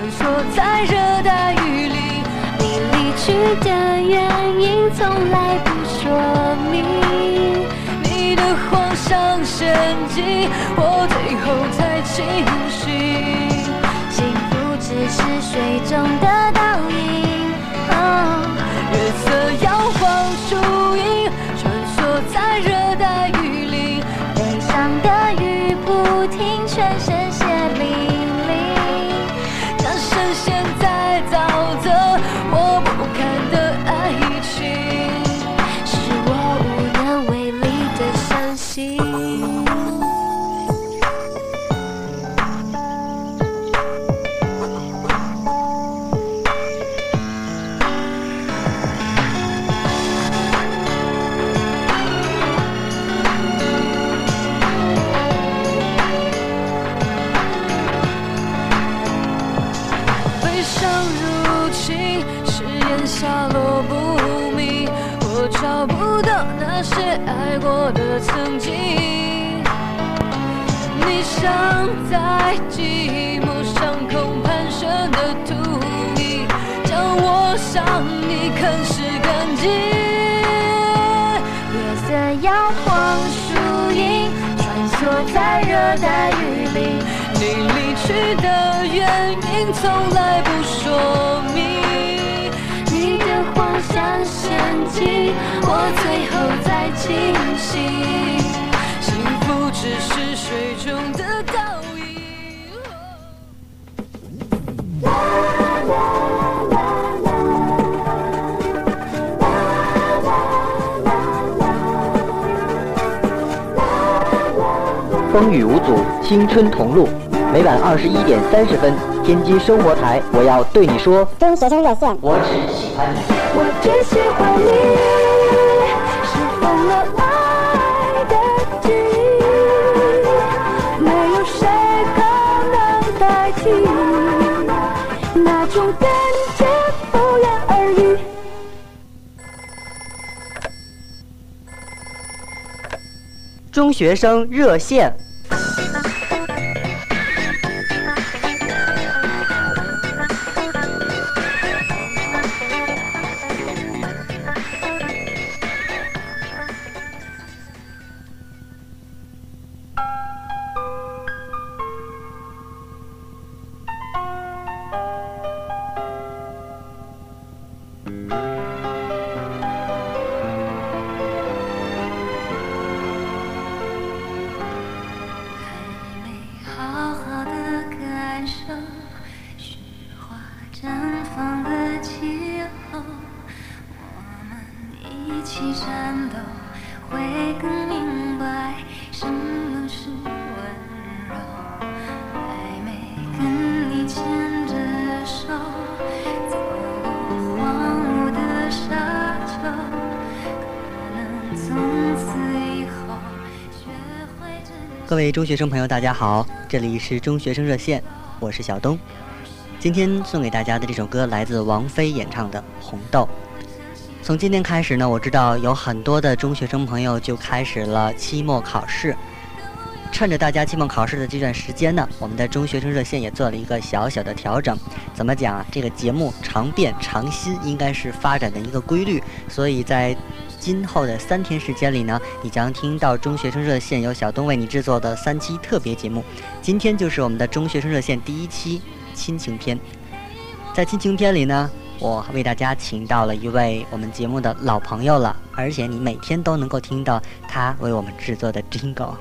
穿梭在热带雨林。你离去的原因从来不说明，你的谎像陷阱，我最后才清醒。幸福只是水中的倒像在寂寞上空盘旋的秃鹰，将我想你啃食干净。月色摇晃树影，穿梭在热带雨林。你离去的原因从来不说明，你的谎像陷阱，我最后才清醒。幸福只是水中的风雨无阻，青春同路。每晚二十一点三十分，天津生活台，我要对你说，中学生热线。我只喜欢你。我只喜欢你，是疯了爱的记忆，没有谁可能代替那种感觉，不言而喻。中学生热线。各位中学生朋友，大家好，这里是中学生热线，我是小东。今天送给大家的这首歌来自王菲演唱的《红豆》。从今天开始呢，我知道有很多的中学生朋友就开始了期末考试。趁着大家期末考试的这段时间呢，我们的中学生热线也做了一个小小的调整。怎么讲啊？这个节目常变常新，应该是发展的一个规律。所以在今后的三天时间里呢，你将听到中学生热线由小东为你制作的三期特别节目。今天就是我们的中学生热线第一期亲情篇。在亲情篇里呢，我为大家请到了一位我们节目的老朋友了，而且你每天都能够听到他为我们制作的 jingle。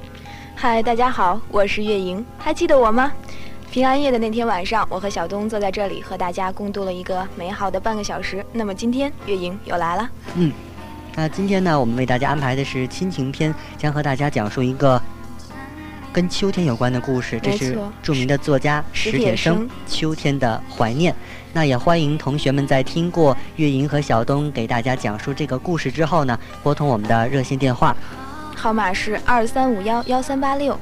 嗨，大家好，我是月莹，还记得我吗？平安夜的那天晚上，我和小东坐在这里，和大家共度了一个美好的半个小时。那么今天，月莹又来了。嗯，那今天呢，我们为大家安排的是亲情篇，将和大家讲述一个跟秋天有关的故事。这是著名的作家史铁生生《秋天的怀念》。那也欢迎同学们在听过月莹和小东给大家讲述这个故事之后呢，拨通我们的热线电话，号码是二三五幺幺三八六。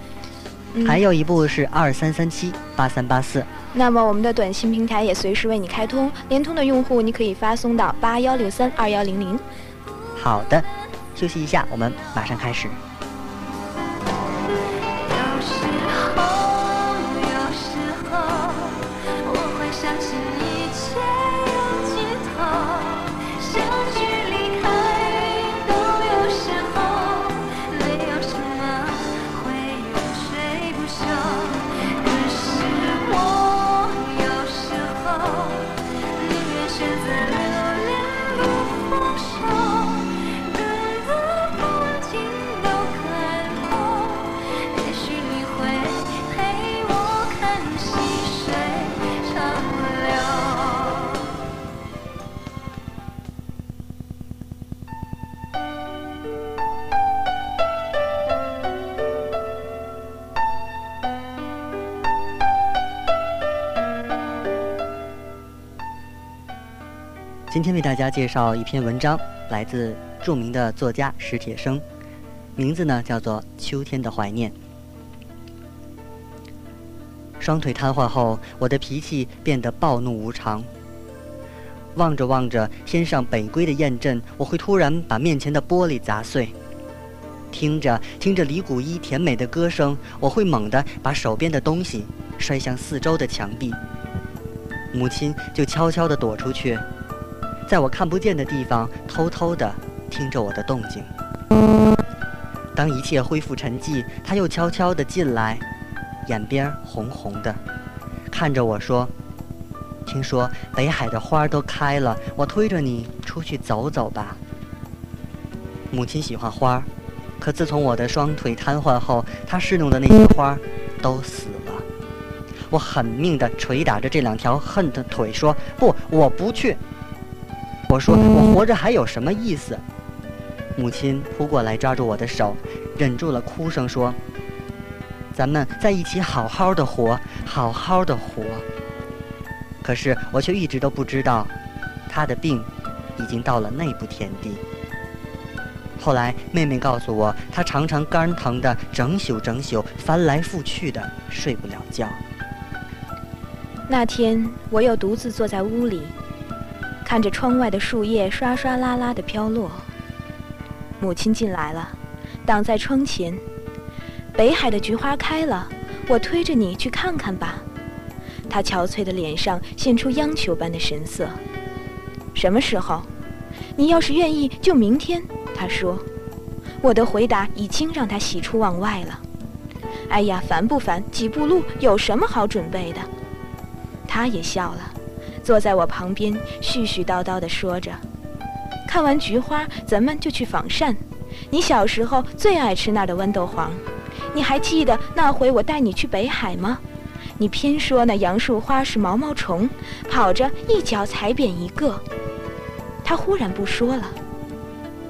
嗯还有一部是二三三七八三八四。那么我们的短信平台也随时为你开通，联通的用户你可以发送到八幺六三二幺零零。好的，休息一下，我们马上开始。今天为大家介绍一篇文章，来自著名的作家史铁生，名字呢叫做《秋天的怀念》。双腿瘫痪后，我的脾气变得暴怒无常。望着望着天上北归的雁阵，我会突然把面前的玻璃砸碎；听着听着李谷一甜美的歌声，我会猛地把手边的东西摔向四周的墙壁。母亲就悄悄地躲出去。在我看不见的地方，偷偷地听着我的动静。当一切恢复沉寂，他又悄悄地进来，眼边红红的，看着我说：“听说北海的花都开了，我推着你出去走走吧。”母亲喜欢花，可自从我的双腿瘫痪后，她侍弄的那些花都死了。我狠命地捶打着这两条恨的腿，说：“不，我不去。”我说：“我活着还有什么意思？”母亲扑过来抓住我的手，忍住了哭声说：“咱们在一起好好的活，好好的活。”可是我却一直都不知道，她的病已经到了内部田地。后来妹妹告诉我，她常常肝疼的整宿整宿，翻来覆去的睡不了觉。那天我又独自坐在屋里。看着窗外的树叶唰唰啦啦的飘落，母亲进来了，挡在窗前。北海的菊花开了，我推着你去看看吧。她憔悴的脸上现出央求般的神色。什么时候？你要是愿意，就明天。她说。我的回答已经让她喜出望外了。哎呀，烦不烦？几步路有什么好准备的？她也笑了。坐在我旁边，絮絮叨叨地说着：“看完菊花，咱们就去仿膳。你小时候最爱吃那儿的豌豆黄，你还记得那回我带你去北海吗？你偏说那杨树花是毛毛虫，跑着一脚踩扁一个。”他忽然不说了。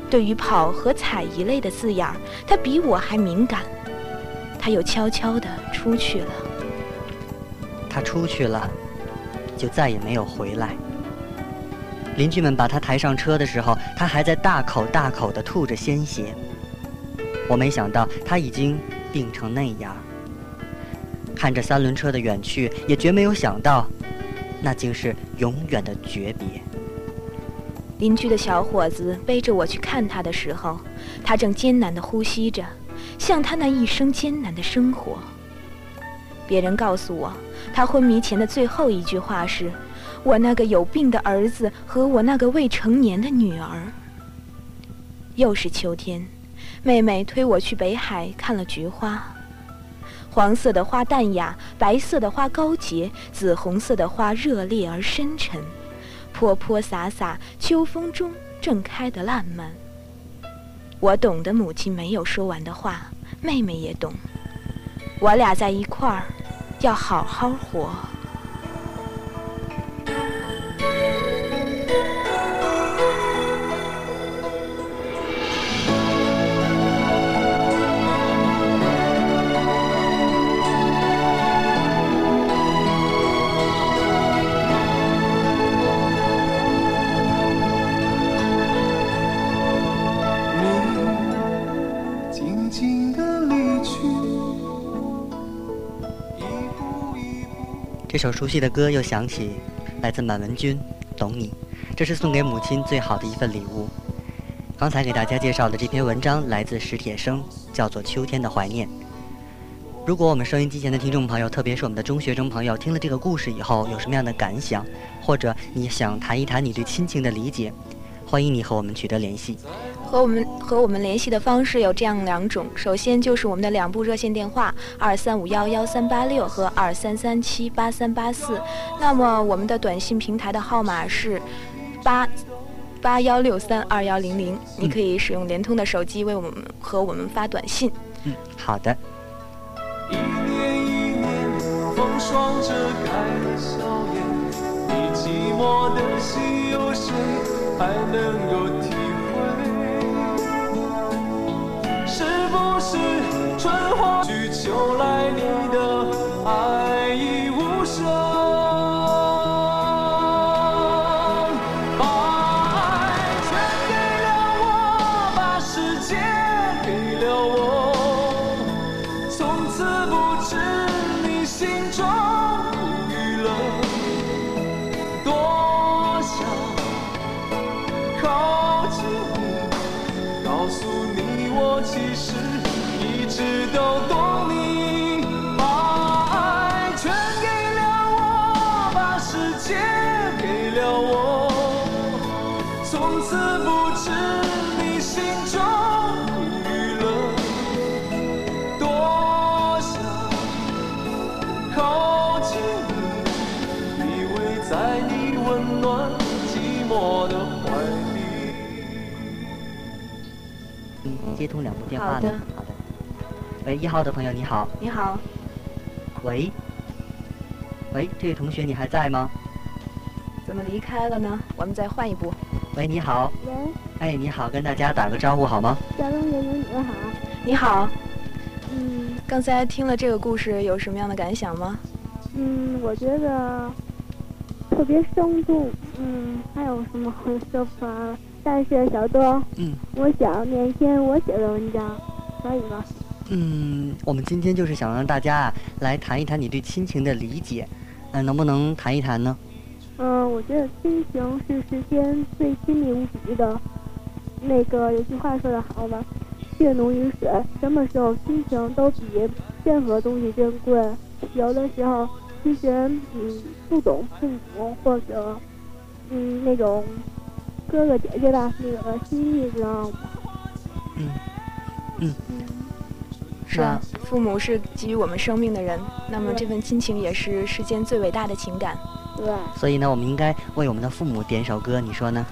对于“跑”和“踩”一类的字眼儿，他比我还敏感。他又悄悄地出去了。他出去了。就再也没有回来。邻居们把他抬上车的时候，他还在大口大口地吐着鲜血。我没想到他已经病成那样。看着三轮车的远去，也绝没有想到，那竟是永远的诀别。邻居的小伙子背着我去看他的时候，他正艰难地呼吸着，像他那一生艰难的生活。别人告诉我。他昏迷前的最后一句话是：“我那个有病的儿子和我那个未成年的女儿。”又是秋天，妹妹推我去北海看了菊花。黄色的花淡雅，白色的花高洁，紫红色的花热烈而深沉，泼泼洒洒，秋风中正开得烂漫。我懂得母亲没有说完的话，妹妹也懂。我俩在一块儿。要好好活。这首熟悉的歌又响起，来自满文军，《懂你》，这是送给母亲最好的一份礼物。刚才给大家介绍的这篇文章来自史铁生，叫做《秋天的怀念》。如果我们收音机前的听众朋友，特别是我们的中学生朋友，听了这个故事以后有什么样的感想，或者你想谈一谈你对亲情的理解，欢迎你和我们取得联系。和我们和我们联系的方式有这样两种，首先就是我们的两部热线电话二三五幺幺三八六和二三三七八三八四，那么我们的短信平台的号码是八八幺六三二幺零零，你可以使用联通的手机为我们和我们发短信。嗯，好的。一年一年，风霜遮盖了笑颜，你寂寞的心，有谁还能够体会？是不是春花去秋来，你的接通两部电话呢好的。好的。喂，一号的朋友你好。你好，喂。喂，这位同学你还在吗？怎么离开了呢？我们再换一部。喂，你好。喂，哎，你好，跟大家打个招呼好吗？小龙姐姐你们好。你好，嗯刚才听了这个故事，有什么样的感想吗？嗯，我觉得特别生动。嗯，还有什么好说法？但是小东，嗯我想念一篇我写的文章，可以吗？嗯，我们今天就是想让大家来谈一谈你对亲情的理解，嗯、能不能谈一谈呢？嗯，我觉得亲情是世间最亲密无比的。那个有句话说得好嘛，血浓于水。什么时候亲情都比任何东西珍贵。有的时候，其实你不懂父母或者嗯那种哥哥姐姐的那个心意，知道吗？嗯嗯嗯是啊，父母是给予我们生命的人，那么这份亲情也是世间最伟大的情感。对，所以呢，我们应该为我们的父母点首歌，你说呢？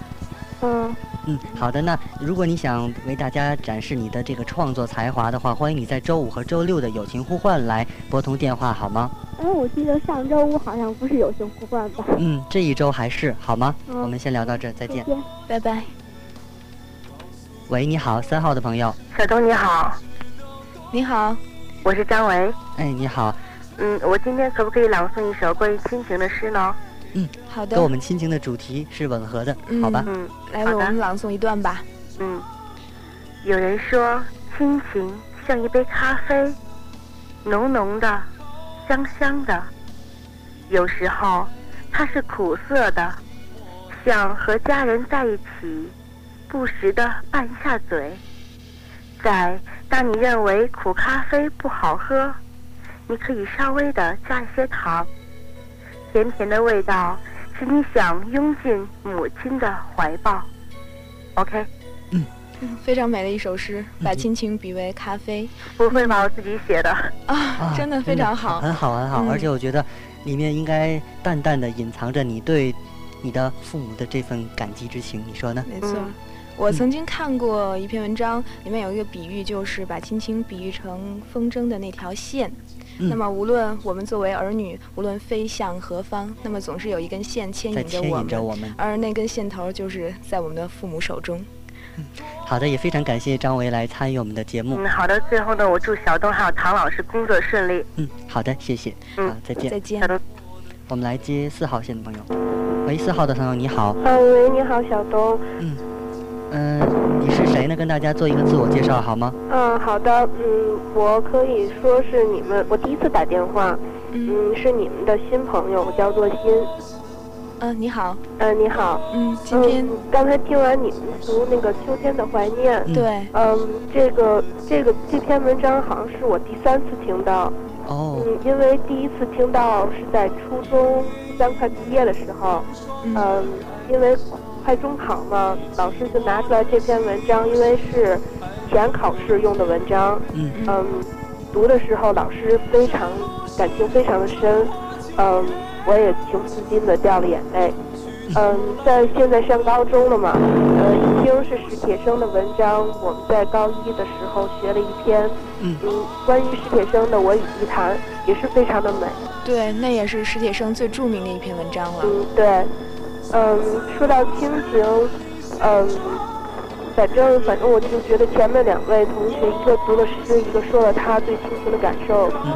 嗯嗯，好的。那如果你想为大家展示你的这个创作才华的话，欢迎你在周五和周六的友情呼唤来拨通电话，好吗？哎，我记得上周五好像不是有熊呼唤吧？嗯，这一周还是好吗？嗯我们先聊到这儿，再见。见。拜拜。喂，你好，三号的朋友。小东你好，你好，我是张维。哎，你好，嗯，我今天可不可以朗诵一首关于亲情的诗呢？嗯好的跟我，们亲情的主题是吻合的，好吧？嗯来我们朗诵一段吧。嗯。有人说，亲情像一杯咖啡，浓浓的，香香的。有时候，它是苦涩的，像和家人在一起，不时的拌一下嘴。在当你认为苦咖啡不好喝，你可以稍微的加一些糖。甜甜的味道使你想拥进母亲的怀抱。OK，非常美的一首诗，把嗯亲情比为咖啡不会吧？我自己写的。啊啊，真的非常好。很好，很好。嗯而且我觉得里面应该淡淡的隐藏着你对你的父母的这份感激之情，你说呢？没错嗯，我曾经看过一篇文章，里面有一个比喻，就是把亲情比喻成风筝的那条线。嗯那么，无论我们作为儿女，无论飞向何方，那么总是有一根线牵引着我们，引着我们。而那根线头就是在我们的父母手中。好的，也非常感谢张维来参与我们的节目。嗯，好的。最后呢，我祝小东还有唐老师工作顺利。嗯，好的，谢谢。嗯好，再见再。见小。东，我们来接四号线的朋友。喂，四号的朋友你好。啊，喂，你好，小东。嗯，嗯、你是谁呢？跟大家做一个自我介绍好吗？嗯，好的，嗯，我可以说是你们，我第一次打电话，嗯，嗯，是你们的新朋友，我叫做欣。嗯，你好，嗯，你好。嗯，今天嗯，刚才听完你们读那个《秋天的怀念》，嗯对，嗯，这个这个这篇文章好像是我第三次听到。哦，嗯，因为第一次听到是在初中三快毕业的时候，嗯嗯，因为快中考嘛，老师就拿出来这篇文章，因为是前考试用的文章。嗯嗯，读的时候老师非常感情非常的深，嗯，我也情不自禁的掉了眼泪。嗯，在现在上高中了嘛，呃，一听是史铁生的文章，我们在高一的时候学了一篇，嗯嗯，关于史铁生的《我与地坛》，也是非常的美。对，那也是史铁生最著名的一篇文章了。嗯，对，嗯，说到亲情，嗯，反正反正我就觉得前面两位同学，一个读了诗，一个说了他对亲情的感受，嗯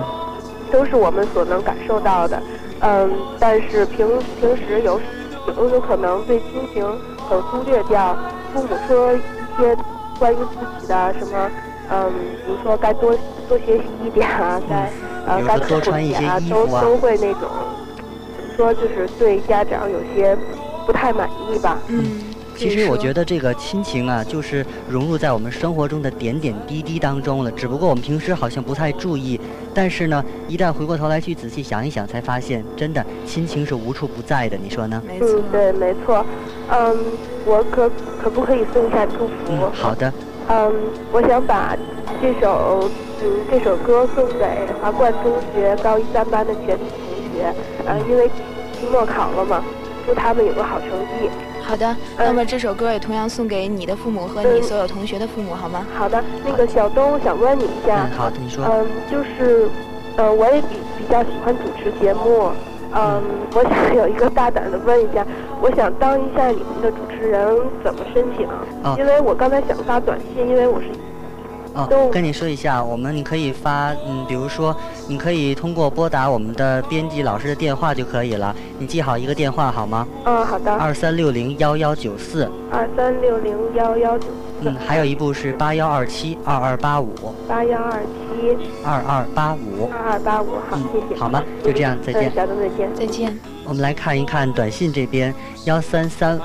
都是我们所能感受到的。嗯，但是平平时有有有可能对亲情很忽略掉，父母说一些关于自己的什么，嗯，比如说该多多学习一点啊，该呃该刻苦多穿一些点啊，衣服啊都都会那种怎么说，就是对家长有些不太满意吧。嗯，其实我觉得，这个亲情啊，就是融入在我们生活中的点点滴滴当中了。只不过我们平时好像不太注意，但是呢，一旦回过头来去仔细想一想，才发现真的亲情是无处不在的。你说呢？没错嗯，，对，没错。嗯，我可可不可以送一下祝福？嗯，好的。嗯，我想把这首嗯这首歌送给华冠中学高一三班的全体同学，呃，因为期末考了嘛，祝他们有个好成绩。好的。那么这首歌也同样送给你的父母和你嗯所有同学的父母，好吗？好的，那个小东，我想问你一下嗯，，好的，你说。嗯，就是，呃，我也比比较喜欢主持节目，嗯，我想有一个大胆的问一下，我想当一下你们的主持人，怎么申请？哦因为我刚才想发短信，因为我是哦，跟你说一下，我们你可以发，嗯，比如说，你可以通过拨打我们的编辑老师的电话就可以了。你记好一个电话好吗？嗯，好的，二三六零幺幺九四，二三六零幺幺九嗯，还有一部是八幺二七二二八五八幺二七二二八五。二二八五，好，嗯谢谢。好吗就这样再见嗯，小东再见。再见。我们来看一看短信这边，幺三三，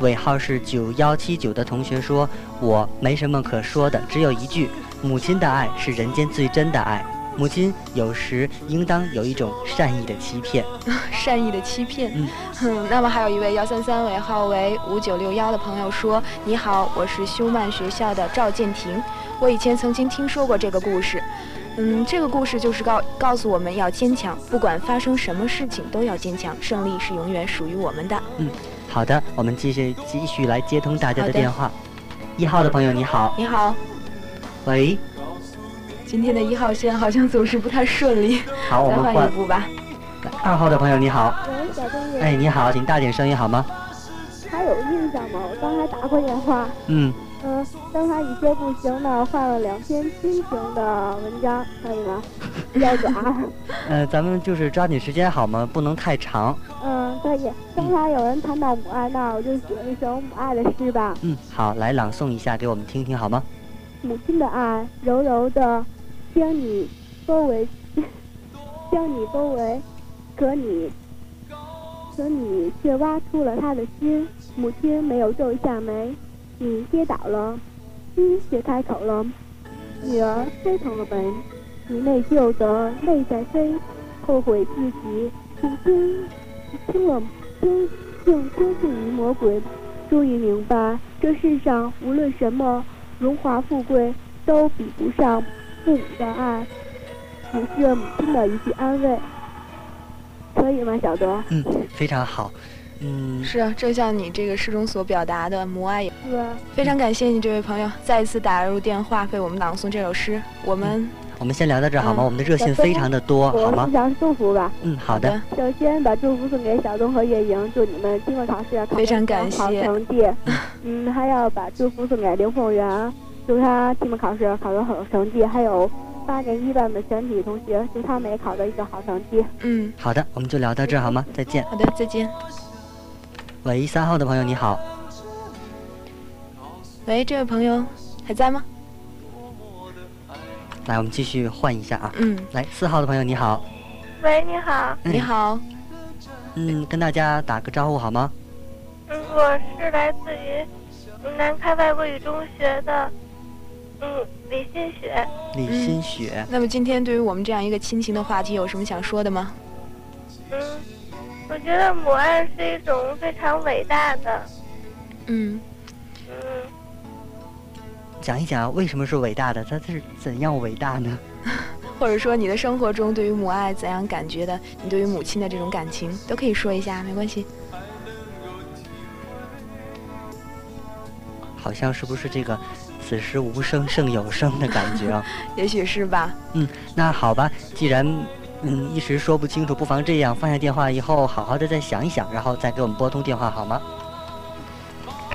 尾号是九幺七九的同学说：“我没什么可说的，只有一句，母亲的爱是人间最真的爱。母亲有时应当有一种善意的欺骗。善意的欺骗。嗯哼，那么还有一位幺三三尾号为五九六幺的朋友说：“你好，我是修曼学校的赵建廷，我以前曾经听说过这个故事。嗯，这个故事就是告告诉我们要坚强，不管发生什么事情都要坚强，胜利是永远属于我们的。好的，我们继续继续来接通大家的的电话。一号的朋友你好，你好，喂，今天的一号线好像总是不太顺利，好，我们换换。一部吧。二号的朋友你好，喂，小东姐，哎，你好，请大点声音好吗？还有印象吗？我刚才打过电话，嗯，嗯，刚才一些不行的换了两篇亲情的文章，可以吗？比较短。呃，咱们就是抓紧时间好吗？不能太长。嗯，可以。刚才有人谈到母爱，那我就写一首母爱的诗吧。嗯，好，来朗诵一下给我们听听好吗？母亲的爱，柔柔的将你包围，将你包围，可你，可你却挖出了他的心。母亲没有皱一下眉，你跌倒了，心却开口了。女儿飞腾了门，你内疚的泪在飞，后悔自己竟听听了听竟听信于魔鬼，终于明白这世上无论什么。荣华富贵都比不上父母的爱，只是母亲的一句安慰，可以吗，小德？嗯，非常好。嗯，是啊，正像你这个诗中所表达的母爱也。是吧？非常感谢你这位朋友再一次打入电话为我们朗诵这首诗。我们我们先聊到这好吗？嗯我们的热线非常的多，好吗我互？相祝福吧。嗯，好的。首先把祝福送给小东和月莹，祝你们期末考试考非常出感谢好成绩。嗯，还要把祝福送给刘凤元，祝他期末考试考个好成绩。还有八年一班的全体同学，祝他们也考得一个好成绩。嗯，好的，我们就聊到这儿好吗？再见。好的，再见。喂，三号的朋友你好，喂，这位朋友还在吗？来，我们继续换一下啊。嗯，来，四号的朋友你好，喂，你好。嗯你好。嗯，跟大家打个招呼好吗？嗯，我是来自于南开外国语中学的，嗯，李新雪。李新雪，那么今天对于我们这样一个亲情的话题，有什么想说的吗？嗯，我觉得母爱是一种非常伟大的，嗯，嗯，讲一讲为什么是伟大的？它是怎样伟大呢？或者说你的生活中对于母爱怎样感觉的？你对于母亲的这种感情都可以说一下，没关系。好像是不是这个“此时无声胜有声”的感觉啊？也许是吧。嗯，那好吧，既然嗯一时说不清楚，不妨这样，放下电话以后，好好的再想一想，然后再给我们拨通电话好吗？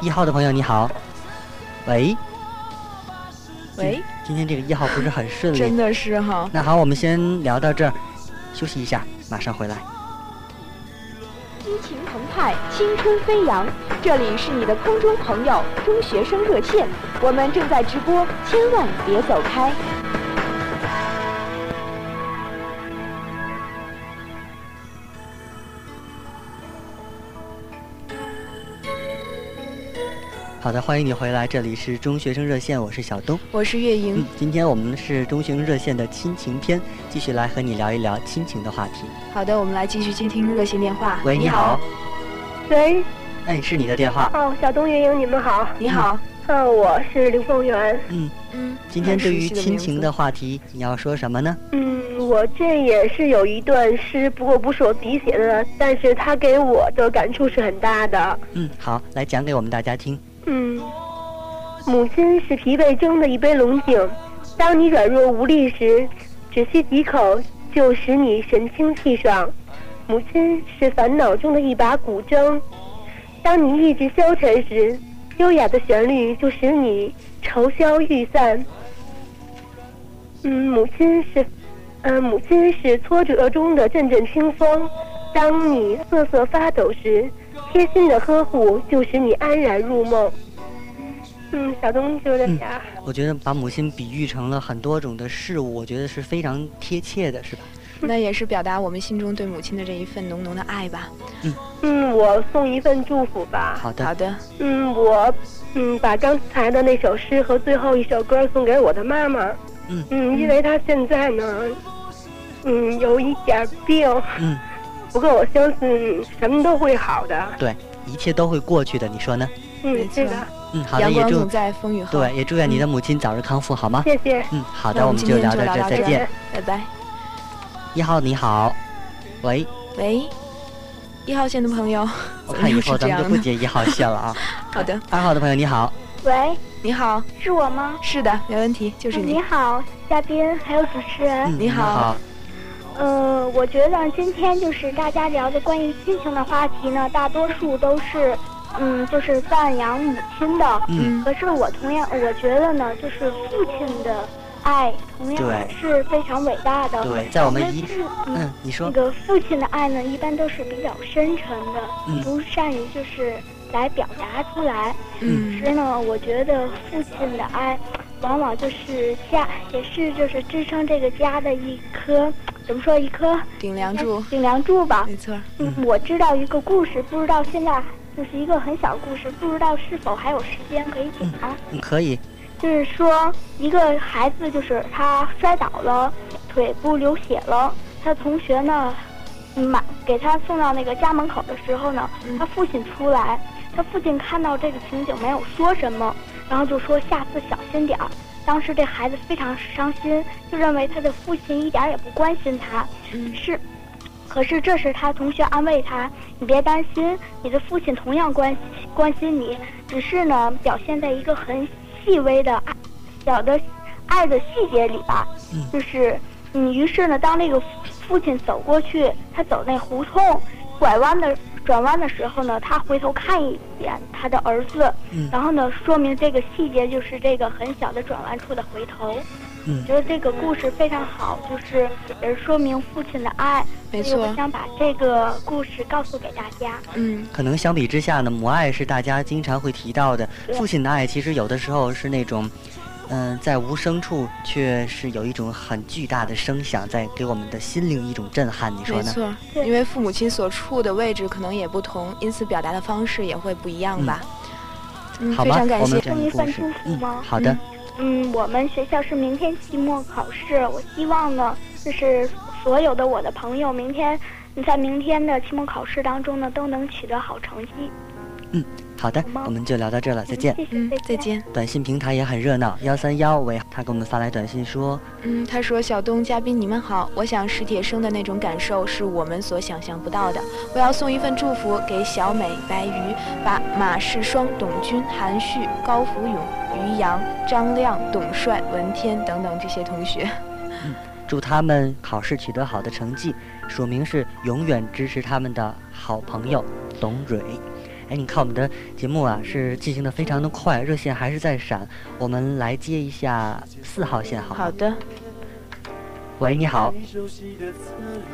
一号的朋友你好，喂，喂，今天这个一号不是很顺利。真的是哈。那好，我们先聊到这儿，休息一下，马上回来。激情澎湃，青春飞扬。这里是你的空中朋友中学生热线，我们正在直播，千万别走开。好的，欢迎你回来，这里是中学生热线，我是小东。我是月莹嗯，，今天我们是中学生热线的亲情篇，继续来和你聊一聊亲情的话题。好的，我们来继续接听热线电话。喂，你好，喂，哎，是你的电话。哦，小东、月莹，你们好。你好。嗯，我是刘凤元。嗯，嗯，今天对于亲情的话题，你要说什么呢？嗯，我这也是有一段诗，不过不是我自己写的，但是它给我的感触是很大的。嗯，好，来讲给我们大家听。嗯，母亲是疲惫中的一杯龙井，当你软弱无力时，只需几口就使你神清气爽。母亲是烦恼中的一把古筝，当你意志消沉时，优雅的旋律就使你愁消欲散。嗯，母亲是，嗯、母亲是挫折中的阵阵清风，当你瑟瑟发抖时，贴心的呵护就使你安然入梦。嗯，小东就这样。我觉得把母亲比喻成了很多种的事物，我觉得是非常贴切的，是吧？那也是表达我们心中对母亲的这一份浓浓的爱吧。嗯嗯，我送一份祝福吧。好的，好的，嗯，我嗯把刚才的那首诗和最后一首歌送给我的妈妈。嗯嗯，因为她现在呢，嗯有一点病，嗯，不过我相信什么都会好的。对，一切都会过去的，你说呢？嗯，是的，嗯，好的，也祝在风雨后。对，也祝愿你的母亲早日康复，好吗？谢谢。嗯，好的，我们就聊到这再见。拜拜。一号你好，喂，喂，一号线的朋友，我看以后咱们就不接。一号线了啊。好的，二号的朋友你好，喂，你好，是我吗？是的，没问题，就是你。你好，嘉宾还有主持人。嗯，你好好，呃，我觉得今天就是大家聊的关于亲情的话题呢，大多数都是，嗯，就是赞扬母亲的。嗯，可是我同样，我觉得呢，就是父亲的爱同样对是非常伟大的。对，在我们一嗯，嗯，你说那，个父亲的爱呢，一般都是比较深沉的，嗯不善于就是来表达出来。嗯其实呢，我觉得父亲的爱，往往就是家，也是就是支撑这个家的一颗，怎么说一颗顶梁柱，顶梁柱吧。没错。嗯，我知道一个故事，不知道现在就是一个很小的故事，不知道是否还有时间可以讲。嗯，可以，就是说，一个孩子就是他摔倒了，腿部流血了，他同学呢，买给他送到那个家门口的时候呢，嗯他父亲出来，他父亲看到这个情景没有说什么，然后就说下次小心点儿。当时这孩子非常伤心，就认为他的父亲一点儿也不关心他，嗯是。可是这时他同学安慰他：“你别担心，你的父亲同样关关心你，只是呢表现在一个很细微的爱小的爱的细节里吧。嗯就是嗯，于是呢，当那个父亲走过去，他走那胡同拐弯的转弯的时候呢，他回头看一眼他的儿子，嗯然后呢，说明这个细节就是这个很小的转弯处的回头。嗯觉得这个故事非常好，就是也是说明父亲的爱。没所以我错。想把这个故事告诉给大家。嗯，可能相比之下呢，母爱是大家经常会提到的，父亲的爱其实有的时候是那种，嗯、在无声处却是有一种很巨大的声响，在给我们的心灵一种震撼。你说呢？没错，因为父母亲所处的位置可能也不同，因此表达的方式也会不一样吧。嗯，好吧非常，感谢我们。这样送的故事一份祝福，嗯，吗好的，嗯，我们学校是明天期末考试，我希望呢，就是所有的我的朋友，明天你在明天的期末考试当中呢，都能取得好成绩。好的，我们就聊到这儿了，再见。嗯，再。见。短信平台也很热闹，幺三幺喂，他给我们发来短信说，嗯，他说：“小东嘉宾你们好，我想史铁生的那种感受是我们所想象不到的。我要送一份祝福给小美、白鱼、把马世双、董军、韩旭、高福勇、于洋、张亮、董帅、文天等等这些同学。嗯祝他们考试取得好的成绩，署名是永远支持他们的好朋友董蕊。哎，你看我们的节目啊，是进行的非常的快，热线还是在闪。我们来接一下四号线，好吗？好的，喂，你好。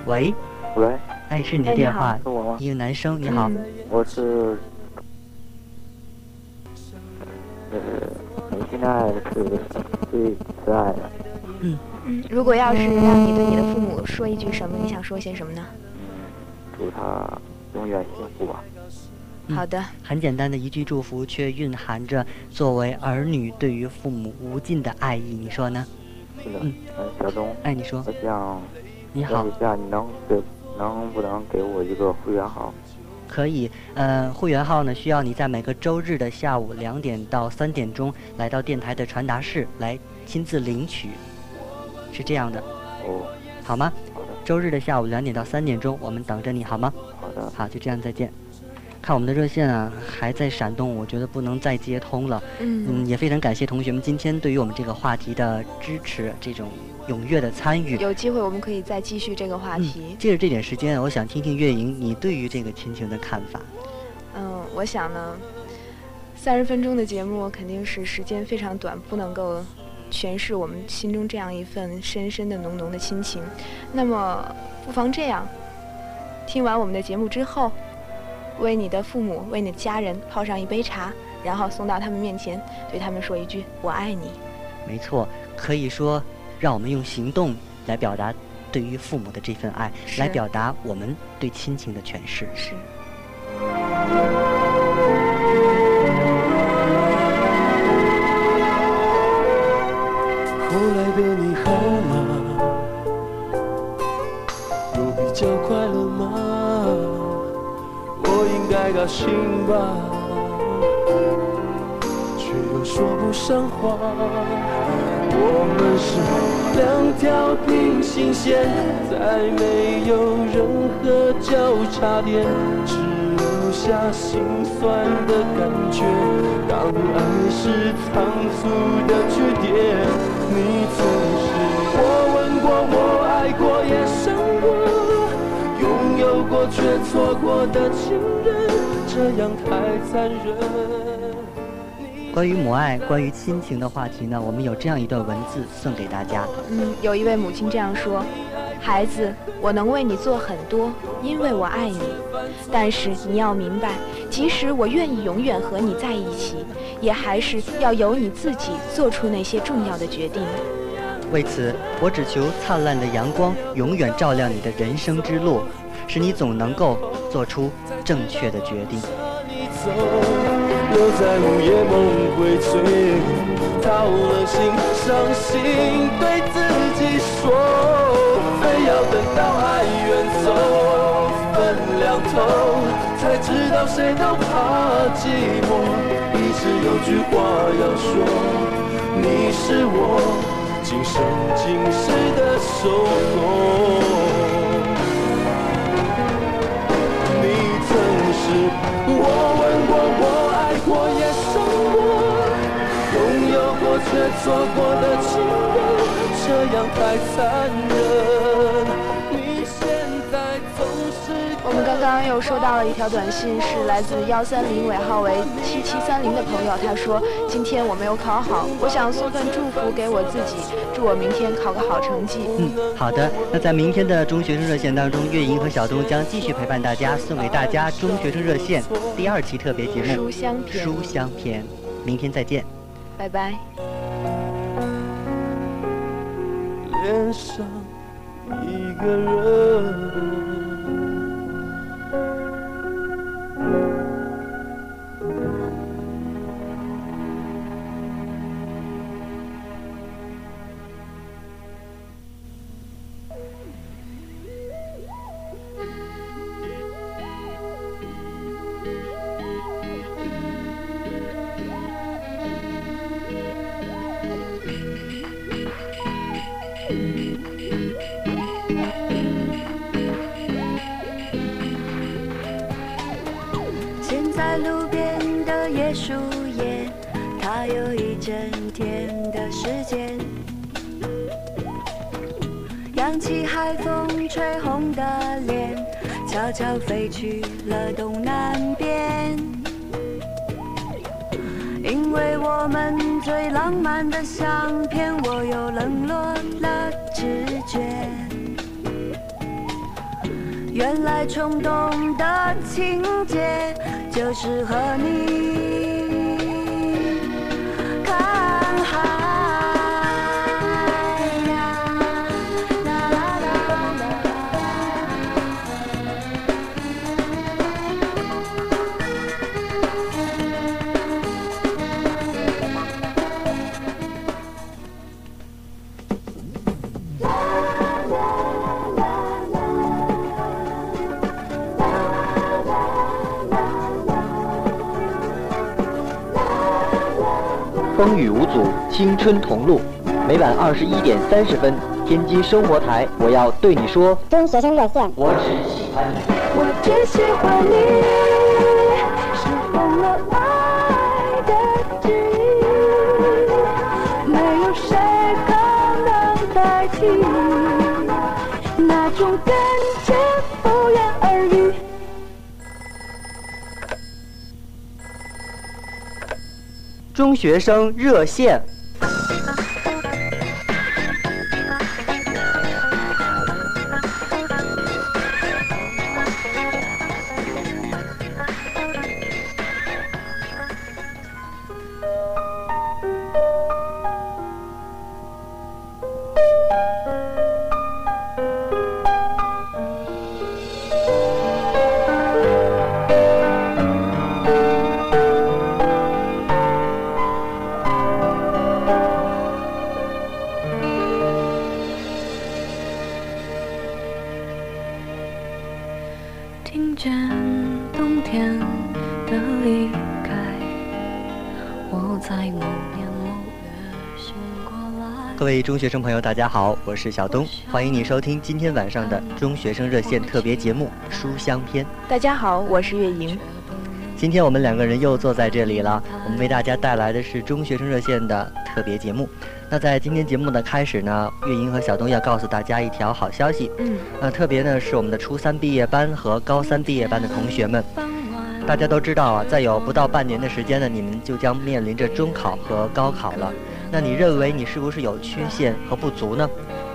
喂，喂，哎，是你的电话，是我吗？一个男生，你好。嗯我是，呃，你现在是最慈爱的，嗯，如果要是让你对你的父母说一句什么，你想说些什么呢？嗯，祝他永远幸福吧。嗯好的，很简单的一句祝福，却蕴含着作为儿女对于父母无尽的爱意，你说呢？是的，嗯嗯，小东，哎，你说，我想你好问，一下，你能给能不能给我一个会员号？可以，呃，会员号呢需要你在每个周日的下午两点到三点钟来到电台的传达室来亲自领取，是这样的，哦，好吗？好的，周日的下午两点到三点钟，我们等着你，好吗？好的，好，就这样，再见。看我们的热线啊，还在闪动，我觉得不能再接通了。嗯嗯，也非常感谢同学们今天对于我们这个话题的支持，这种踊跃的参与。有机会我们可以再继续这个话嗯题。，借着这点时间，我想听听月莹你对于这个亲情的看法。嗯，我想呢，三十分钟的节目肯定是时间非常短，不能够诠释我们心中这样一份深深的、浓浓的亲情。那么，不妨这样，听完我们的节目之后，为你的父母、为你的家人泡上一杯茶，然后送到他们面前，对他们说一句“我爱你没错，可以说，让我们用行动来表达对于父母的这份爱，来表达我们对亲情的诠释”。。是。高兴吧，却又说不上话。我们是两条平行线，再没有任何交叉点，只留下心酸的感觉。当爱是仓促的句点，你曾是我吻过，我过却错过的情人，这样太残忍。关于母爱、关于亲情的话题呢，我们有这样一段文字送给大家。嗯，有一位母亲这样说：“孩子，我能为你做很多，因为我爱你。但是你要明白，即使我愿意永远和你在一起，也还是要由你自己做出那些重要的决定。为此，我只求灿烂的阳光永远照亮你的人生之路，使你总能够做出正确的决定。你走，留在午夜梦回醉，掏了心，伤心对自己说，非要等到爱远走，分两头，才知道谁都怕寂寞。一直有句话要说，你是我今生今世的守候。错过的情人，这样太残忍。你现在总是”我们刚刚又收到了一条短信，是来自幺三零尾号为七七三零的朋友，他说：“今天我没有考好，我想送份祝福给我自己，祝我明天考个好成绩。”嗯，好的。那在明天的中学生热线当中，月莹和小东将继续陪伴大家，送给大家中学生热线第二期特别节目书香《篇书香篇》。明天再见。拜拜。脸上一个人。的相片，我又冷落了直觉。原来冲动的情节就是和你风雨无阻，青春同路。每晚二十一点三十分，天津生活台，我要对你说，中学生热线。我只喜欢你。我只喜欢你，学生热线。位中学生朋友，大家好，我是小东，欢迎你收听今天晚上的中学生热线特别节目《书香篇》。大家好，我是月莹。今天我们两个人又坐在这里了，我们为大家带来的是中学生热线的特别节目。那在今天节目的开始呢，月莹和小东要告诉大家一条好消息。嗯，那特别呢是我们的初三毕业班和高三毕业班的同学们。大家都知道啊，再有不到半年的时间呢，你们就将面临着中考和高考了。那你认为你是不是有缺陷和不足呢？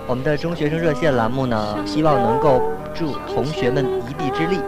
我们的中学生热线栏目呢，希望能够助同学们一臂之力。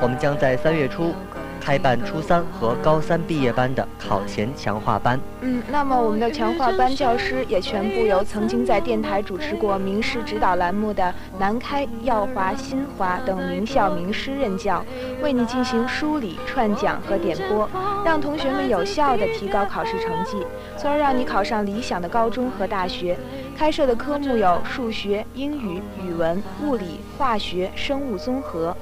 我们将在三月初开办初三和高三毕业班的考前强化班。嗯，那么我们的强化班教师也全部由曾经在电台主持过名师指导栏目的南开、耀华、新华等名校名师任教，为你进行梳理、串讲和点播，让同学们有效地提高考试成绩，从而让你考上理想的高中和大学。开设的科目有数学、英语、语文、物理、化学、生物综合。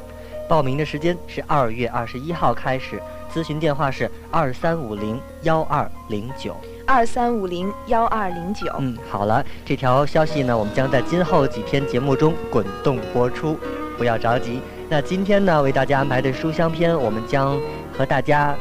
报名的时间是二月二十一号开始，咨询电话是二三五零幺二零九。二三五零幺二零九。嗯，好了，这条消息呢，我们将在今后几天节目中滚动播出，不要着急。那今天呢，为大家安排的书香篇，我们将和大家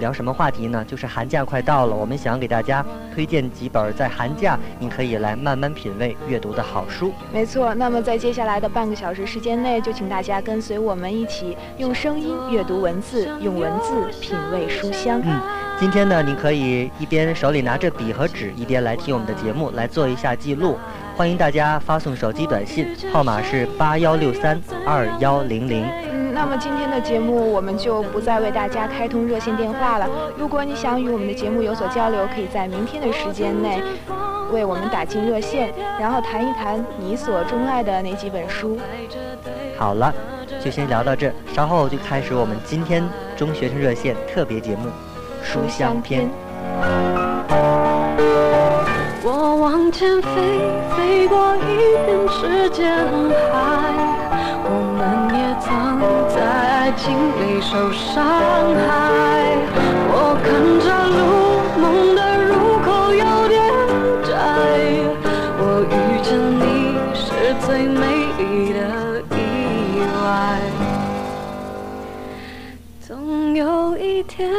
聊什么话题呢？就是寒假快到了，我们想给大家推荐几本在寒假你可以来慢慢品味阅读的好书。没错，那么在接下来的半个小时时间内，就请大家跟随我们一起用声音阅读文字，用文字品味书香。嗯，今天呢，你可以一边手里拿着笔和纸，一边来听我们的节目，来做一下记录。欢迎大家发送手机短信，号码是八幺六三二幺零零。嗯，那么今天的节目我们就不再为大家开通热线电话了。如果你想与我们的节目有所交流，可以在明天的时间内为我们打进热线，然后谈一谈你所钟爱的那几本书。好了，就先聊到这，稍后就开始我们今天中学生热线特别节目《书香篇》。我往前飞，飞过一片时间海，我们也曾在爱情里受伤害。我看着路，梦的入口有点窄，我遇见你是最美丽的意外。总有一天，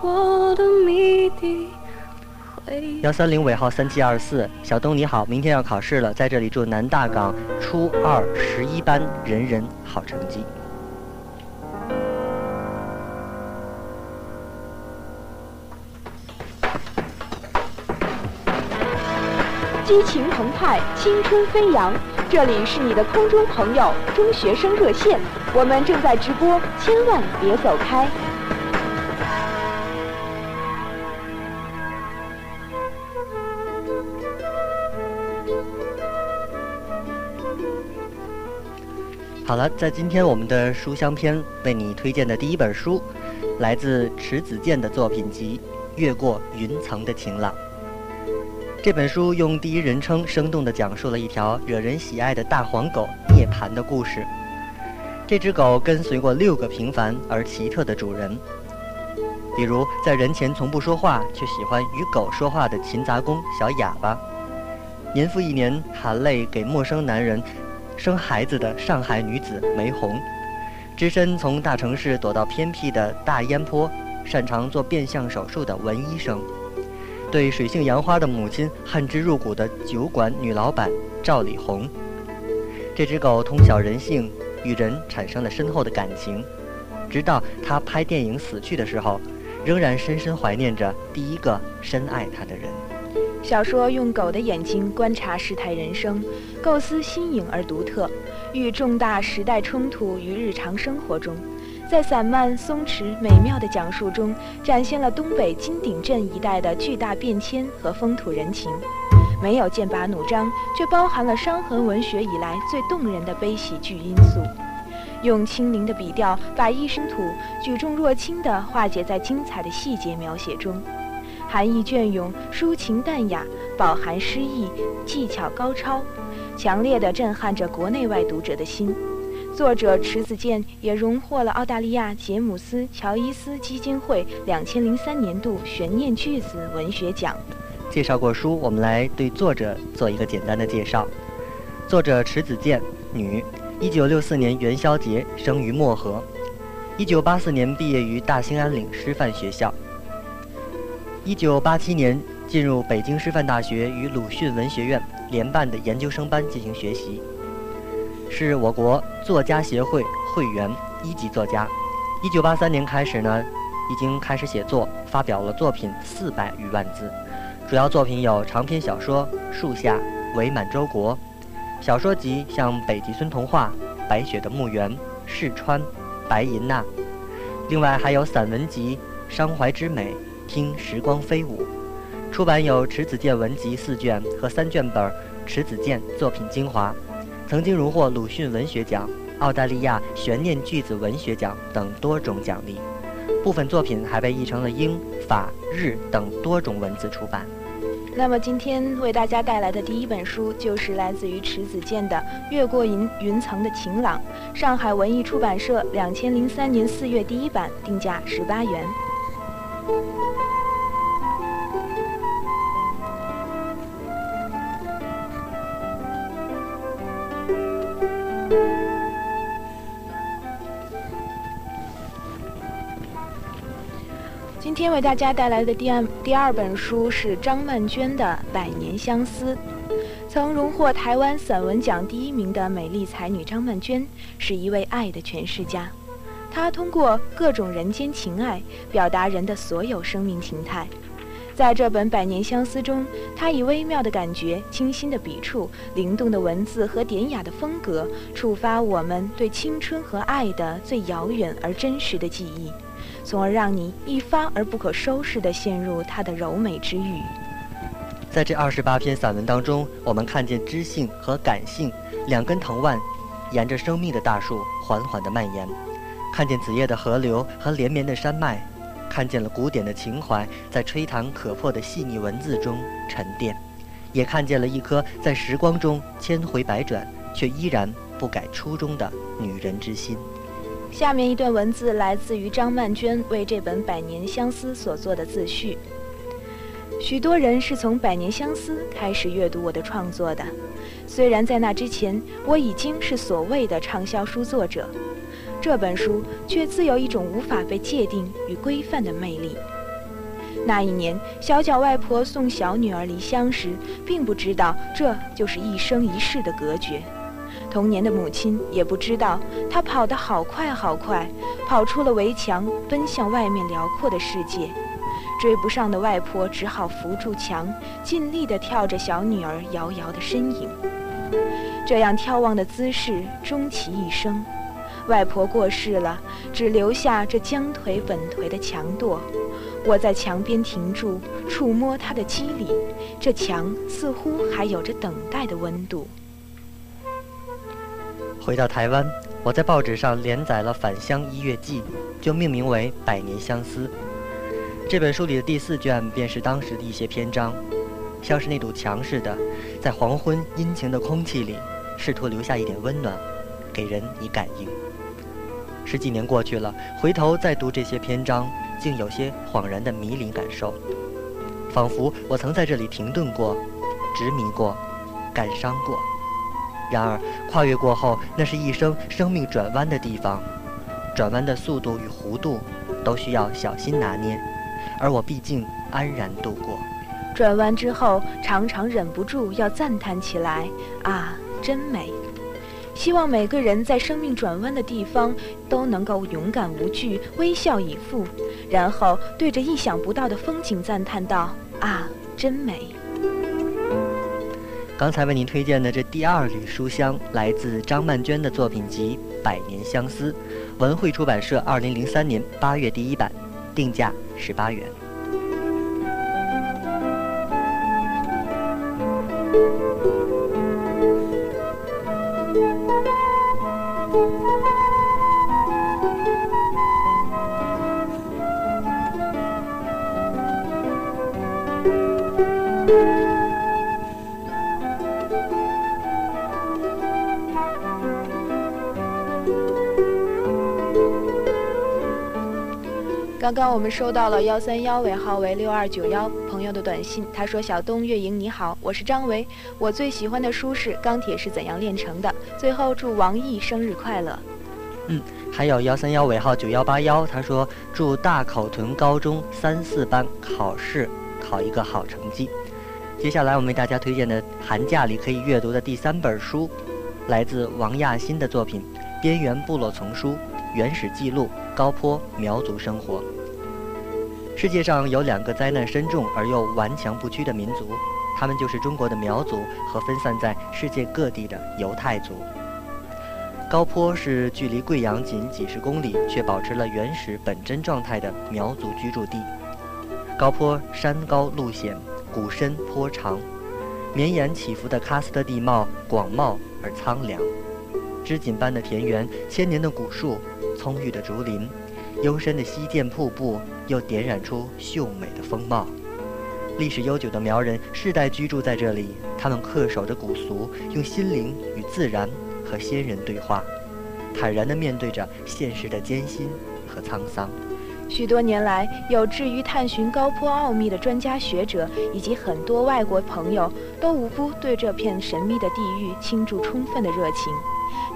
我的谜底。幺三零尾号三七二四，小东你好，明天要考试了，在这里祝南大港初二十一班人人好成绩。激情澎湃，青春飞扬。这里是你的空中朋友中学生热线，我们正在直播，千万别走开。好了，在今天我们的书香篇为你推荐的第一本书，来自迟子建的作品集《越过云层的晴朗》。这本书用第一人称生动地讲述了一条惹人喜爱的大黄狗涅槃的故事。这只狗跟随过六个平凡而奇特的主人，比如在人前从不说话却喜欢与狗说话的勤杂工小哑巴，年复一年含泪给陌生男人生孩子的上海女子梅红，只身从大城市躲到偏僻的大烟坡，擅长做变相手术的文医生。对水性杨花的母亲恨之入骨的酒馆女老板赵丽红，这只狗通晓人性，与人产生了深厚的感情，直到它拍电影死去的时候，仍然深深怀念着第一个深爱它的人。小说用狗的眼睛观察世态人生，构思新颖而独特，寓重大时代冲突于日常生活中。在散漫、松弛、美妙的讲述中，展现了东北金鼎镇一带的巨大变迁和风土人情，没有剑拔弩张，却包含了伤痕文学以来最动人的悲喜剧因素。用轻灵的笔调，把一身土举重若轻地化解在精彩的细节描写中，含义隽永，抒情淡雅，饱含诗意，技巧高超，强烈地震撼着国内外读者的心。作者迟子建也荣获了澳大利亚杰姆斯乔伊斯基金会两千零三年度悬念句子文学奖。介绍过书，我们来对作者做一个简单的介绍。作者迟子建，女，一九六四年元宵节生于漠河，一九八四年毕业于大兴安岭师范学校，一九八七年进入北京师范大学与鲁迅文学院联办的研究生班进行学习。是我国作家协会会员一级作家。一九八三年开始呢，已经开始写作，发表了作品四百余万字。主要作品有长篇小说《树下》《伪满洲国》，小说集像《北极村童话》《白雪的墓园》《试川》《白银娜》，另外还有散文集《伤怀之美》《听时光飞舞》。出版有迟子建文集四卷和三卷本《迟子建作品精华》。曾经荣获鲁迅文学奖、澳大利亚悬念句子文学奖等多种奖励，部分作品还被译成了英、法、日等多种文字出版。那么今天为大家带来的第一本书就是来自于迟子建的《越过云云层的晴朗》，上海文艺出版社两千零三年四月第一版，定价十八元。为大家带来的第二第二本书是张曼娟的《百年相思》。曾荣获台湾散文奖第一名的美丽才女张曼娟，是一位爱的诠释家。她通过各种人间情爱，表达人的所有生命情态。在这本《百年相思》中，她以微妙的感觉、清新的笔触、灵动的文字和典雅的风格，触发我们对青春和爱的最遥远而真实的记忆。从而让你一发而不可收拾地陷入它的柔美之域。在这二十八篇散文当中，我们看见知性和感性两根藤蔓，沿着生命的大树缓缓地蔓延；看见子夜的河流和连绵的山脉；看见了古典的情怀在吹弹可破的细腻文字中沉淀；也看见了一颗在时光中千回百转却依然不改初衷的女人之心。下面一段文字来自于张曼娟为这本《百年相思》所做的自序。许多人是从《百年相思》开始阅读我的创作的，虽然在那之前我已经是所谓的畅销书作者，这本书却自有一种无法被界定与规范的魅力。那一年，小脚外婆送小女儿离乡时，并不知道这就是一生一世的隔绝；童年的母亲也不知道，她跑得好快好快，跑出了围墙，奔向外面辽阔的世界。追不上的外婆只好扶住墙，尽力地跳着小女儿摇摇的身影。这样眺望的姿势终其一生。外婆过世了，只留下这将颓稳颓的墙垛。我在墙边停住，触摸它的肌理，这墙似乎还有着等待的温度。回到台湾，我在报纸上连载了《返乡一月记》，就命名为《百年相思》。这本书里的第四卷便是当时的一些篇章，像是那堵墙似的，在黄昏阴晴的空气里，试图留下一点温暖，给人以感应。十几年过去了，回头再读这些篇章，竟有些恍然的迷离感受，仿佛我曾在这里停顿过，执迷过，感伤过。然而跨越过后，那是一生生命转弯的地方，转弯的速度与弧度，都需要小心拿捏。而我毕竟安然度过，转弯之后，常常忍不住要赞叹起来：“啊，真美！”希望每个人在生命转弯的地方都能够勇敢无惧，微笑以赴，然后对着意想不到的风景赞叹道：“啊，真美！”刚才为您推荐的这第二缕书香，来自张曼娟的作品集《百年相思》，文汇出版社二零零三年八月第一版，定价。十八元。刚我们收到了幺三幺尾号为六二九幺朋友的短信，他说：“小东月莹你好，我是张维，我最喜欢的书是《钢铁是怎样炼成的》。最后祝王毅生日快乐。”嗯，还有幺三幺尾号九幺八幺，他说：“祝大口屯高中三四班考试考一个好成绩。”接下来我们为大家推荐的寒假里可以阅读的第三本书，来自王亚新的作品《边缘部落丛书：原始记录高坡苗族生活》。世界上有两个灾难深重而又顽强不屈的民族，他们就是中国的苗族和分散在世界各地的犹太族。高坡是距离贵阳仅几十公里，却保持了原始本真状态的苗族居住地。高坡山高路险，谷深坡长，绵延起伏的喀斯特地貌广袤而苍凉，织锦般的田园，千年的古树，葱郁的竹林。幽深的溪涧瀑布又点染出秀美的风貌。历史悠久的苗人世代居住在这里，他们恪守着古俗，用心灵与自然和先人对话，坦然地面对着现实的艰辛和沧桑。许多年来，有志于探寻高坡奥秘的专家学者以及很多外国朋友，都无不对这片神秘的地域倾注充分的热情。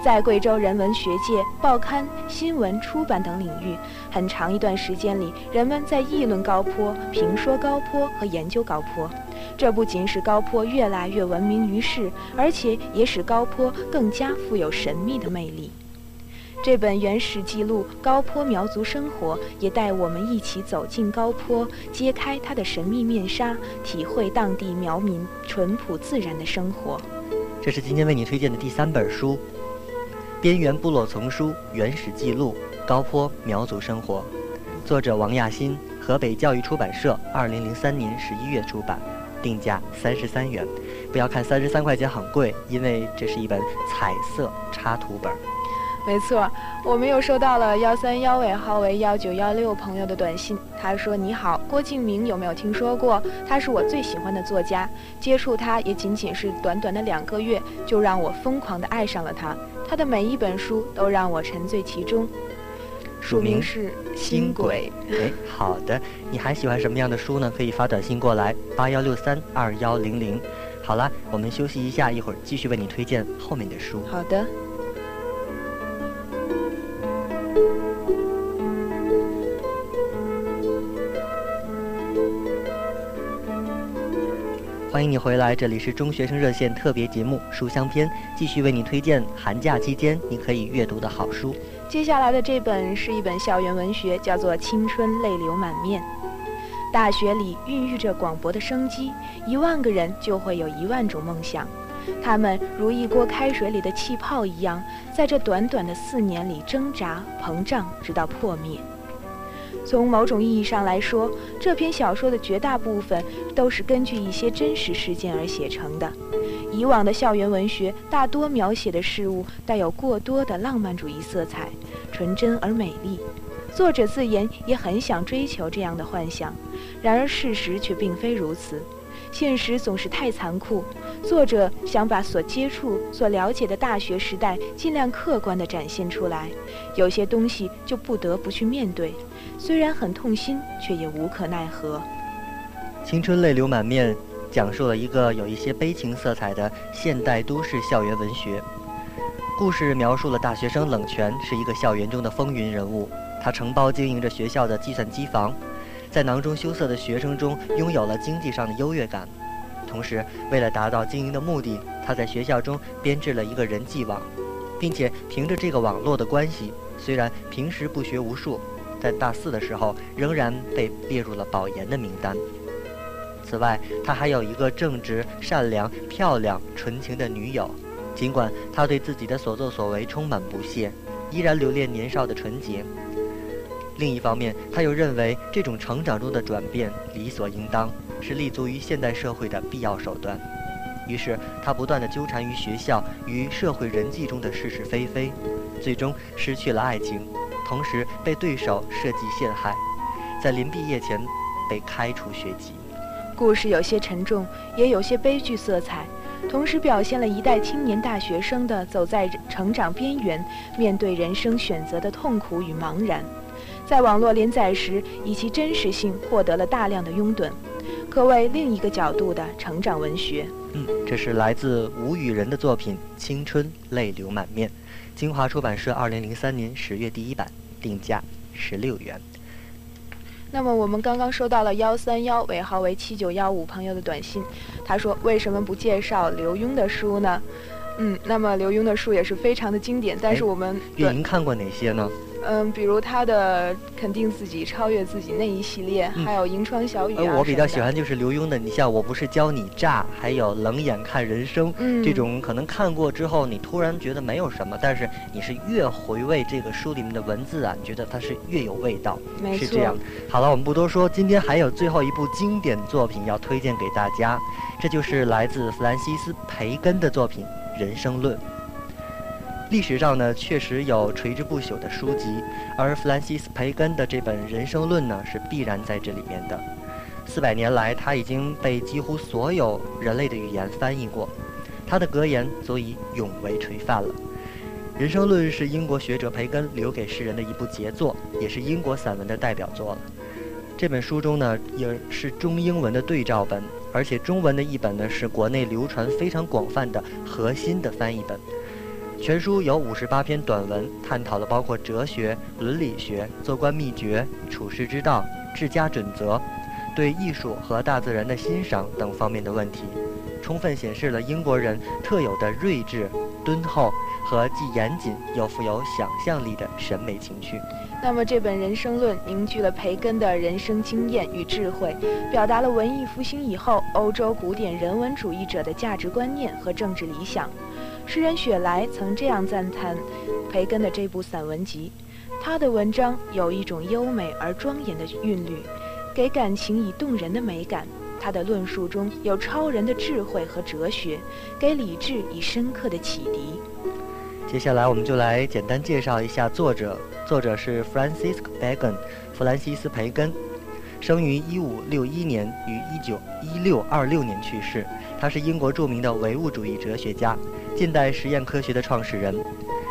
在贵州人文学界、报刊、新闻、出版等领域，很长一段时间里，人们在议论高坡、评说高坡和研究高坡。这不仅使高坡越来越闻名于世，而且也使高坡更加富有神秘的魅力。这本原始记录高坡苗族生活，也带我们一起走进高坡，揭开它的神秘面纱，体会当地苗民淳朴自然的生活。这是今天为你推荐的第三本书。边缘部落丛书原始记录高坡苗族生活，作者王亚新，河北教育出版社，二零零三年十一月出版。定价三十三元。不要看三十三块钱很贵，因为这是一本彩色插图本。没错，我们又收到了幺三幺尾号为幺九幺六朋友的短信。他说：“你好，郭敬明有没有听说过？他是我最喜欢的作家，接触他也仅仅是短短的两个月，就让我疯狂地爱上了他。他的每一本书都让我沉醉其中。”署名是新鬼。哎，好的，你还喜欢什么样的书呢？可以发短信过来八幺六三二幺零零。好了，我们休息一下，一会儿继续为你推荐后面的书。好的。欢迎你回来，这里是中学生热线特别节目《书香篇》，继续为你推荐寒假期间你可以阅读的好书。接下来的这本是一本校园文学，叫做《青春泪流满面》。大学里孕育着广博的生机，一万个人就会有一万种梦想，他们如一锅开水里的气泡一样，在这短短的四年里挣扎、膨胀，直到破灭。从某种意义上来说，这篇小说的绝大部分都是根据一些真实事件而写成的。以往的校园文学大多描写的事物带有过多的浪漫主义色彩，纯真而美丽。作者自言也很想追求这样的幻想，然而事实却并非如此。现实总是太残酷。作者想把所接触、所了解的大学时代尽量客观地展现出来，有些东西就不得不去面对。虽然很痛心，却也无可奈何。青春泪流满面，讲述了一个有一些悲情色彩的现代都市校园文学。故事描述了大学生冷泉是一个校园中的风云人物，他承包经营着学校的计算机房，在囊中羞涩的学生中拥有了经济上的优越感。同时，为了达到经营的目的，他在学校中编制了一个人际网，并且凭着这个网络的关系，虽然平时不学无术。在大四的时候，仍然被列入了保研的名单。此外，他还有一个正直、善良、漂亮、纯情的女友。尽管他对自己的所作所为充满不屑，依然留恋年少的纯洁。另一方面，他又认为这种成长中的转变理所应当，是立足于现代社会的必要手段。于是，他不断地纠缠于学校与社会人际中的是是非非，最终失去了爱情。同时被对手设计陷害，在临毕业前被开除学籍。故事有些沉重，也有些悲剧色彩，同时表现了一代青年大学生的走在成长边缘、面对人生选择的痛苦与茫然。在网络连载时，以其真实性获得了大量的拥趸，可谓另一个角度的成长文学。嗯，这是来自吴雨人的作品《青春泪流满面》。京华出版社二零零三年十月第一版，定价十六元。那么我们刚刚收到了幺三幺尾号为七九幺五朋友的短信，他说：“为什么不介绍刘墉的书呢？”嗯，那么刘墉的书也是非常的经典，但是我们您看过哪些呢？嗯，比如他的肯定自己、超越自己那一系列，还有银窗小雨啊。我比较喜欢就是刘墉的，你像我不是教你诈，还有冷眼看人生，这种可能看过之后，你突然觉得没有什么，但是你是越回味这个书里面的文字啊，你觉得它是越有味道，是这样。好了，我们不多说，今天还有最后一部经典作品要推荐给大家，这就是来自弗兰西斯·培根的作品《人生论》。历史上呢，确实有垂之不朽的书籍，而弗兰西斯·培根的这本《人生论》呢，是必然在这里面的。四百年来，他已经被几乎所有人类的语言翻译过，他的格言足以永为垂范了。《人生论》是英国学者培根留给世人的一部杰作，也是英国散文的代表作了。这本书中呢，也是中英文的对照本，而且中文的译本呢，是国内流传非常广泛的核心的翻译本。全书有五十八篇短文，探讨了包括哲学、伦理学、做官秘诀、处世之道、治家准则、对艺术和大自然的欣赏等方面的问题，充分显示了英国人特有的睿智、敦厚和既严谨又富有想象力的审美情趣。那么，这本《人生论》凝聚了培根的人生经验与智慧，表达了文艺复兴以后欧洲古典人文主义者的价值观念和政治理想。诗人雪莱曾这样赞叹培根的这部散文集：他的文章有一种优美而庄严的韵律，给感情以动人的美感，他的论述中有超人的智慧和哲学，给理智以深刻的启迪。接下来，我们就来简单介绍一下作者。作者是 Francis Bacon，弗兰西斯·培根，生于1561年，于1916年去世。他是英国著名的唯物主义哲学家，近代实验科学的创始人。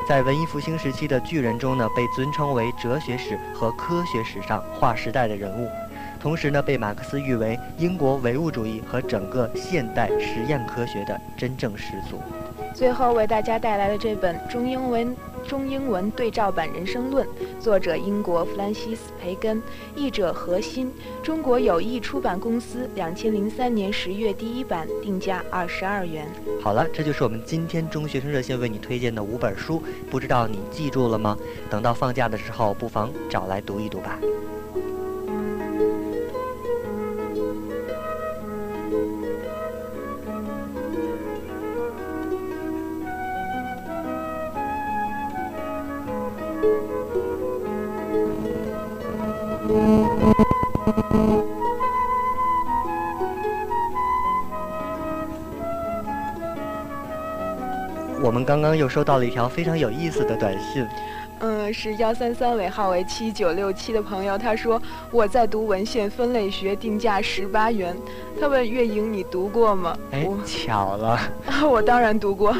在文艺复兴时期的巨人中呢，被尊称为哲学史和科学史上划时代的人物。同时呢，被马克思誉为英国唯物主义和整个现代实验科学的真正始祖。最后为大家带来的这本中英文中英文对照版《人生论》，作者英国弗兰西斯·培根，译者何欣，中国友谊出版公司，两千零三年十月第一版，定价二十二元。好了，这就是我们今天中学生热线为你推荐的五本书，不知道你记住了吗？等到放假的时候，不妨找来读一读吧。我们刚刚又收到了一条非常有意思的短信。嗯，是幺三三尾号为七九六七的朋友，他说我在读文献分类学，定价十八元。他问月莹，你读过吗？哎，巧了，我当然读过。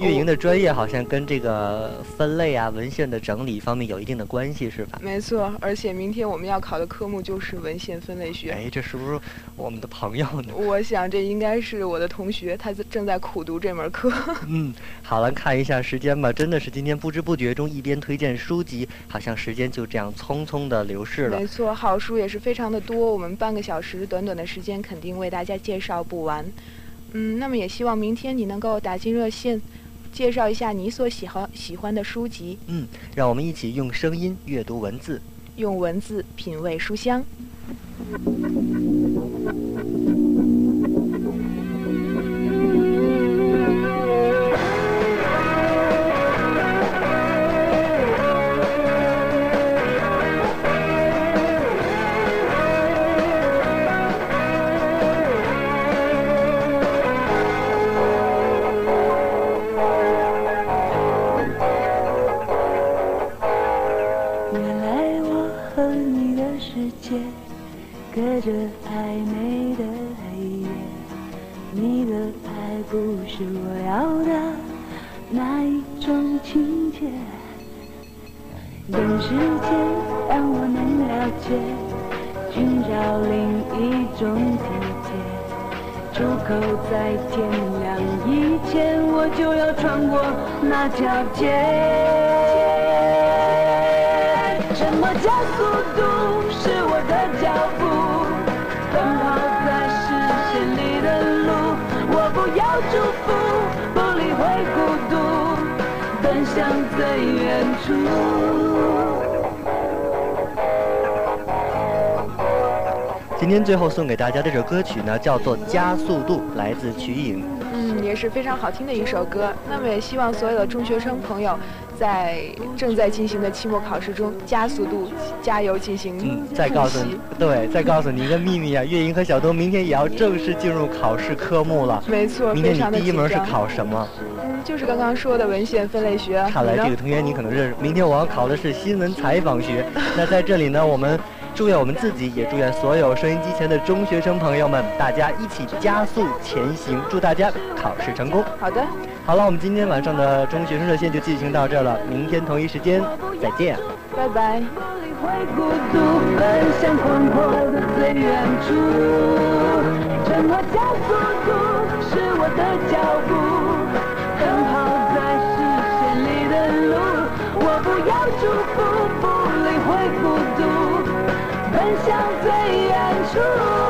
月莹的专业好像跟这个分类啊、文献的整理方面有一定的关系，是吧？没错，而且明天我们要考的科目就是文献分类学。哎，这是不是我们的朋友呢？我想这应该是我的同学，他正在苦读这门课。嗯，好了，看一下时间吧，真的是今天不知不觉中一边推荐书籍，好像时间就这样匆匆的流逝了。没错，好书也是非常的多，我们半个小时短短的时间肯定为大家介绍不完。嗯，那么也希望明天你能够打进热线。介绍一下你所喜欢喜欢的书籍。嗯，让我们一起用声音阅读文字，用文字品味书香。今天最后送给大家这首歌曲呢，叫做《加速度》，来自瞿颖。嗯，也是非常好听的一首歌。那么也希望所有的中学生朋友，在正在进行的期末考试中加速度，加油进行嗯，再告诉你，对，再告诉你一个秘密啊，月莹和小东明天也要正式进入考试科目了。没错，明天你第一门是考什么？嗯，就是刚刚说的文献分类学。看来这个同学你可能认识。明天我要考的是新闻采访学。那在这里呢，我们。祝愿我们自己，也祝愿所有收音机前的中学生朋友们，大家一起加速前行。祝大家考试成功。好的，好了，我们今天晚上的中学生热线就进行到这了。明天同一时间再见，拜拜。奔向最远处。